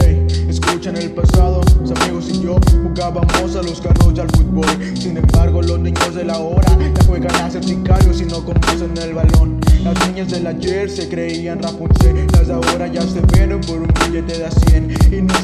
Hey, escucha en el pasado, mis amigos y yo jugábamos a los carros y al fútbol. Sin embargo, los niños de la hora la juegan a ser sicarios y no conocen el balón. Las niñas del ayer se creían Rapunzel, las de ahora ya se vieron por un billete de a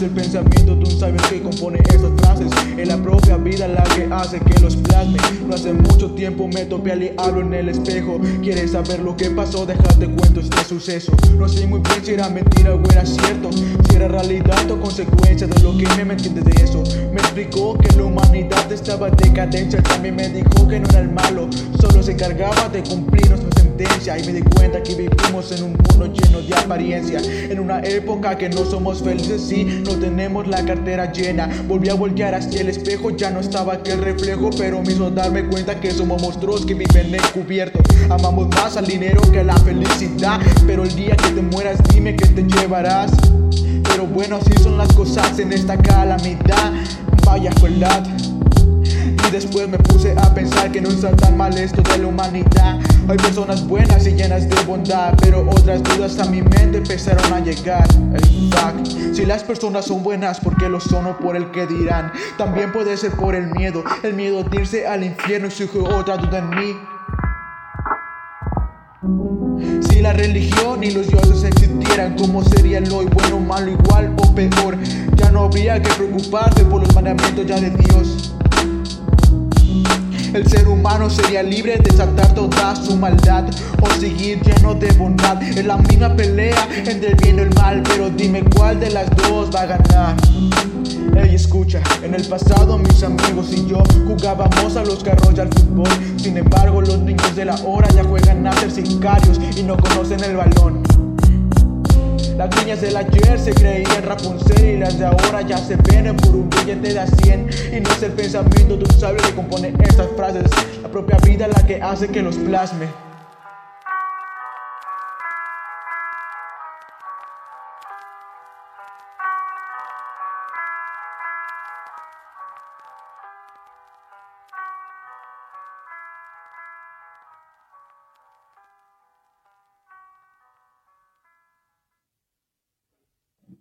el pensamiento de un sabio que compone esas frases, es la propia vida la que hace que los plasme. No hace mucho tiempo me topé al diablo en el espejo. ¿Quieres saber lo que pasó? Déjate cuento este suceso. No sé muy bien si era mentira o era cierto, si era realidad o consecuencia de lo que me metí de eso. Me explicó que la humanidad estaba en decadencia, también me dijo que no era el malo, solo se encargaba de cumplir nuestra sentencia. Y me di cuenta que vivimos en un mundo lleno de apariencia, en una época que no somos felices si no tenemos la cartera llena. Volví a voltear hacia el espejo, ya no estaba aquel reflejo, pero me darme cuenta que somos monstruos que viven encubiertos. Amamos más al dinero que a la felicidad, pero el día que te mueras, dime que te llevarás. Pero bueno, así son las cosas en esta calamidad. Vaya verdad. Después me puse a pensar que no está tan mal esto de la humanidad. Hay personas buenas y llenas de bondad, pero otras dudas a mi mente empezaron a llegar. El fact, si las personas son buenas, ¿por qué lo son o por el que dirán? También puede ser por el miedo, el miedo de irse al infierno y surge otra duda en mí. Si la religión y los dioses existieran, ¿cómo sería el hoy? Bueno, malo, igual o peor. Ya no habría que preocuparse por los mandamientos ya de Dios. El ser humano sería libre de desatar toda su maldad o seguir lleno de bondad. En la misma pelea entre el bien y el mal, pero dime cuál de las dos va a ganar. Ey, escucha, en el pasado mis amigos y yo jugábamos a los carros y al fútbol. Sin embargo, los niños de la hora ya juegan a ser sicarios y no conocen el balón. Niñas del ayer se creían Rapunzel y las de ahora ya se ven por un billete de a 100 Y no es el pensamiento de un sabio que compone estas frases. La propia vida la que hace que los plasme